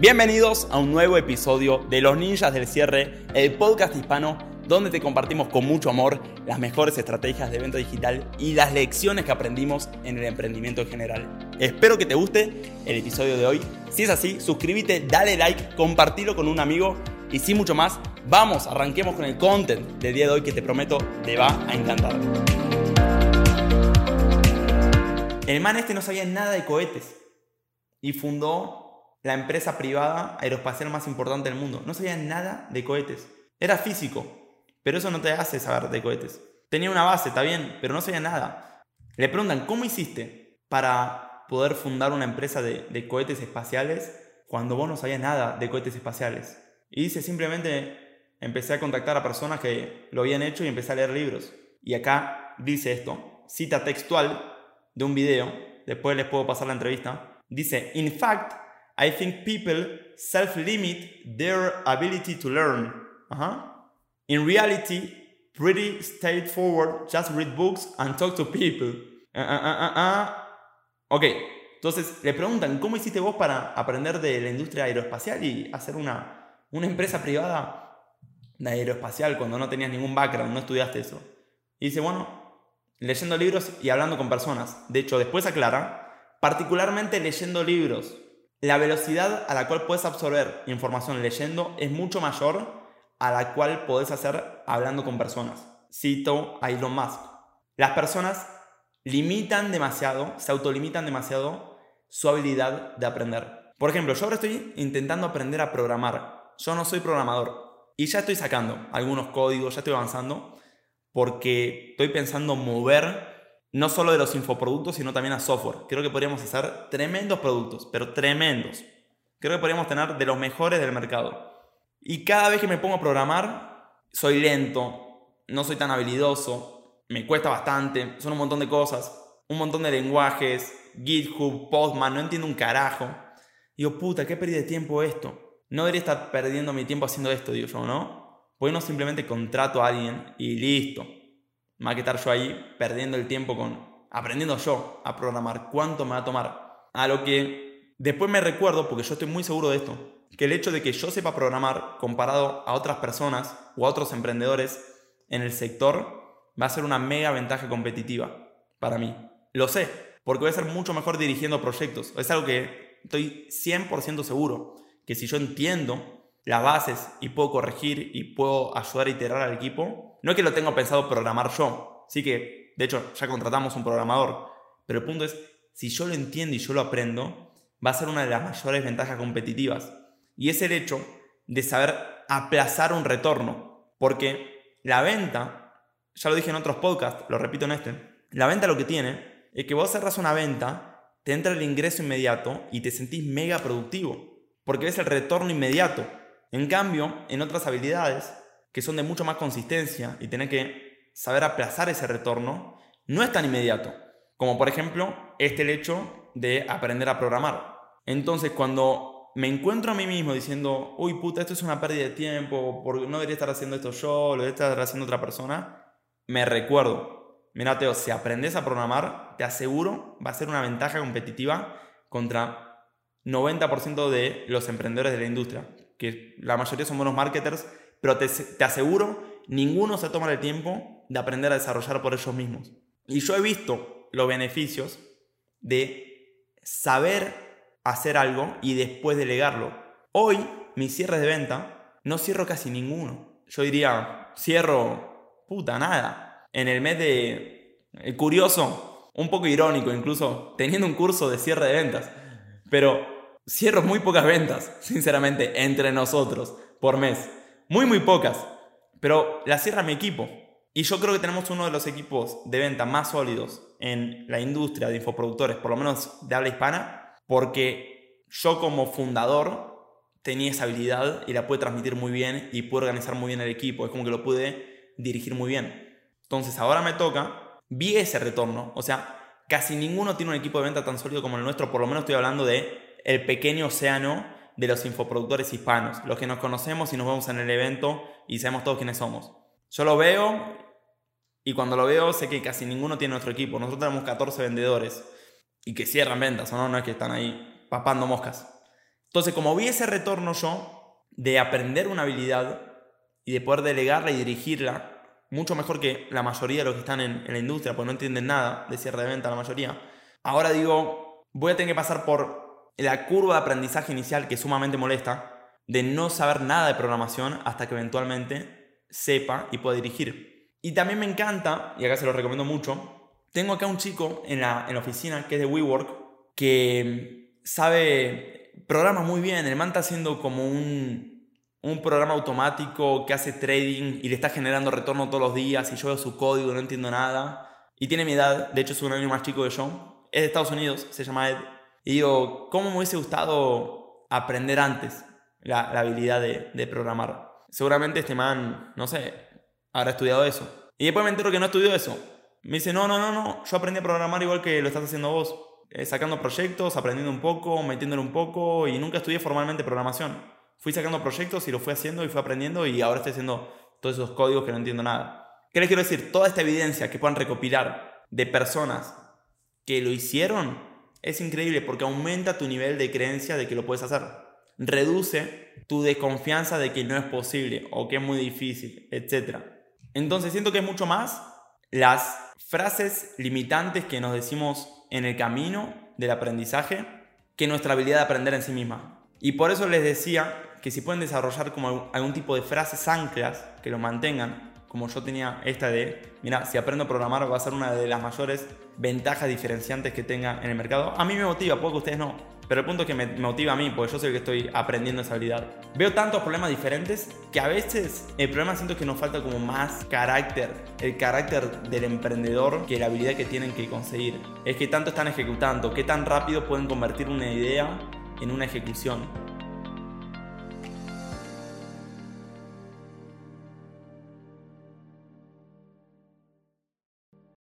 Bienvenidos a un nuevo episodio de Los Ninjas del Cierre, el podcast hispano donde te compartimos con mucho amor las mejores estrategias de venta digital y las lecciones que aprendimos en el emprendimiento en general. Espero que te guste el episodio de hoy. Si es así, suscríbete, dale like, compartilo con un amigo y sin mucho más, vamos, arranquemos con el content del día de hoy que te prometo te va a encantar. El man este no sabía nada de cohetes y fundó la empresa privada aeroespacial más importante del mundo. No sabía nada de cohetes. Era físico, pero eso no te hace saber de cohetes. Tenía una base, está bien, pero no sabía nada. Le preguntan, ¿cómo hiciste para poder fundar una empresa de, de cohetes espaciales cuando vos no sabías nada de cohetes espaciales? Y dice, simplemente empecé a contactar a personas que lo habían hecho y empecé a leer libros. Y acá dice esto, cita textual de un video, después les puedo pasar la entrevista. Dice, in fact, I think people self-limit their ability to learn. In reality, pretty straightforward, just read books and talk to people. Uh, uh, uh, ok, entonces le preguntan, ¿cómo hiciste vos para aprender de la industria aeroespacial y hacer una una empresa privada de aeroespacial cuando no tenías ningún background, no estudiaste eso. Y dice, bueno, leyendo libros y hablando con personas. De hecho, después aclara, particularmente leyendo libros, la velocidad a la cual puedes absorber información leyendo es mucho mayor a la cual podés hacer hablando con personas. Cito a Elon Musk. Las personas limitan demasiado, se autolimitan demasiado su habilidad de aprender. Por ejemplo, yo ahora estoy intentando aprender a programar yo no soy programador y ya estoy sacando algunos códigos, ya estoy avanzando porque estoy pensando mover no solo de los infoproductos, sino también a software. Creo que podríamos hacer tremendos productos, pero tremendos. Creo que podríamos tener de los mejores del mercado. Y cada vez que me pongo a programar, soy lento, no soy tan habilidoso, me cuesta bastante, son un montón de cosas, un montón de lenguajes, GitHub, Postman, no entiendo un carajo. Digo, puta, qué pérdida de tiempo esto no debería estar perdiendo mi tiempo haciendo esto, digo yo, ¿no? Pues no simplemente contrato a alguien y listo. Más que estar yo ahí perdiendo el tiempo con aprendiendo yo a programar. ¿Cuánto me va a tomar? A lo que después me recuerdo, porque yo estoy muy seguro de esto, que el hecho de que yo sepa programar comparado a otras personas o a otros emprendedores en el sector va a ser una mega ventaja competitiva para mí. Lo sé, porque voy a ser mucho mejor dirigiendo proyectos. Es algo que estoy 100% seguro que si yo entiendo las bases y puedo corregir y puedo ayudar a iterar al equipo, no que lo tengo pensado programar yo, sí que, de hecho, ya contratamos un programador, pero el punto es, si yo lo entiendo y yo lo aprendo, va a ser una de las mayores ventajas competitivas. Y es el hecho de saber aplazar un retorno, porque la venta, ya lo dije en otros podcasts, lo repito en este, la venta lo que tiene es que vos cerras una venta, te entra el ingreso inmediato y te sentís mega productivo porque ves el retorno inmediato. En cambio, en otras habilidades, que son de mucho más consistencia y tener que saber aplazar ese retorno, no es tan inmediato. Como por ejemplo, este el hecho de aprender a programar. Entonces, cuando me encuentro a mí mismo diciendo, uy puta, esto es una pérdida de tiempo, porque no debería estar haciendo esto yo, lo debería estar haciendo otra persona, me recuerdo, mira Teo, si aprendes a programar, te aseguro, va a ser una ventaja competitiva contra 90% de los emprendedores de la industria, que la mayoría son buenos marketers, pero te, aseguro, ninguno se toma el tiempo de aprender a desarrollar por ellos mismos. Y yo he visto los beneficios de saber hacer algo y después delegarlo. Hoy, mis cierres de venta, no cierro casi ninguno. Yo diría, cierro, puta, nada. En el mes de... El curioso, un poco irónico incluso, teniendo un curso de cierre de ventas. Pero cierro muy pocas ventas, sinceramente, entre nosotros por mes. Muy, muy pocas. Pero las cierra mi equipo. Y yo creo que tenemos uno de los equipos de venta más sólidos en la industria de infoproductores, por lo menos de habla hispana, porque yo como fundador tenía esa habilidad y la pude transmitir muy bien y pude organizar muy bien el equipo. Es como que lo pude dirigir muy bien. Entonces ahora me toca, vi ese retorno. O sea, casi ninguno tiene un equipo de venta tan sólido como el nuestro, por lo menos estoy hablando de el pequeño océano de los infoproductores hispanos, los que nos conocemos y nos vemos en el evento y sabemos todos quiénes somos. Yo lo veo y cuando lo veo sé que casi ninguno tiene nuestro equipo. Nosotros tenemos 14 vendedores y que cierran ventas, ¿o no? Es que están ahí papando moscas. Entonces, como vi ese retorno yo de aprender una habilidad y de poder delegarla y dirigirla, mucho mejor que la mayoría de los que están en, en la industria, porque no entienden nada de cierre de venta, la mayoría, ahora digo, voy a tener que pasar por la curva de aprendizaje inicial que es sumamente molesta, de no saber nada de programación hasta que eventualmente sepa y pueda dirigir. Y también me encanta, y acá se lo recomiendo mucho, tengo acá un chico en la, en la oficina que es de WeWork, que sabe, programa muy bien, el man está haciendo como un, un programa automático que hace trading y le está generando retorno todos los días y yo veo su código, no entiendo nada. Y tiene mi edad, de hecho es un año más chico que yo, es de Estados Unidos, se llama Ed. Y digo, ¿cómo me hubiese gustado aprender antes? la, habilidad de, programar. Seguramente este man, no sé, habrá estudiado eso. Y después me entero que no estudió eso. Me dice, no, no, no, no, yo aprendí a programar igual que lo estás haciendo vos. Eh, sacando proyectos, aprendiendo un poco, metiéndole un poco y nunca estudié formalmente programación. Fui sacando proyectos y lo fui haciendo y fui aprendiendo y ahora estoy haciendo todos esos códigos que no entiendo nada. ¿Qué les quiero decir? Toda esta evidencia que puedan recopilar de personas que lo hicieron es increíble porque aumenta tu nivel de creencia de que lo puedes hacer reduce tu desconfianza de que no es posible o que es muy difícil, etc. Entonces siento que es mucho más las frases limitantes que nos decimos en el camino del aprendizaje que nuestra habilidad de aprender en sí misma. Y por eso les decía que si pueden desarrollar como algún tipo de frases anclas que lo mantengan, como yo tenía esta de, mira, si aprendo a programar va a ser una de las mayores ventajas diferenciantes que tenga en el mercado. A mí me motiva, puedo que ustedes no, pero el punto es que me motiva a mí, porque yo el que estoy aprendiendo esa habilidad. Veo tantos problemas diferentes que a veces el problema siento que nos falta como más carácter, el carácter del emprendedor que la habilidad que tienen que conseguir. Es que tanto están ejecutando, qué tan rápido pueden convertir una idea en una ejecución.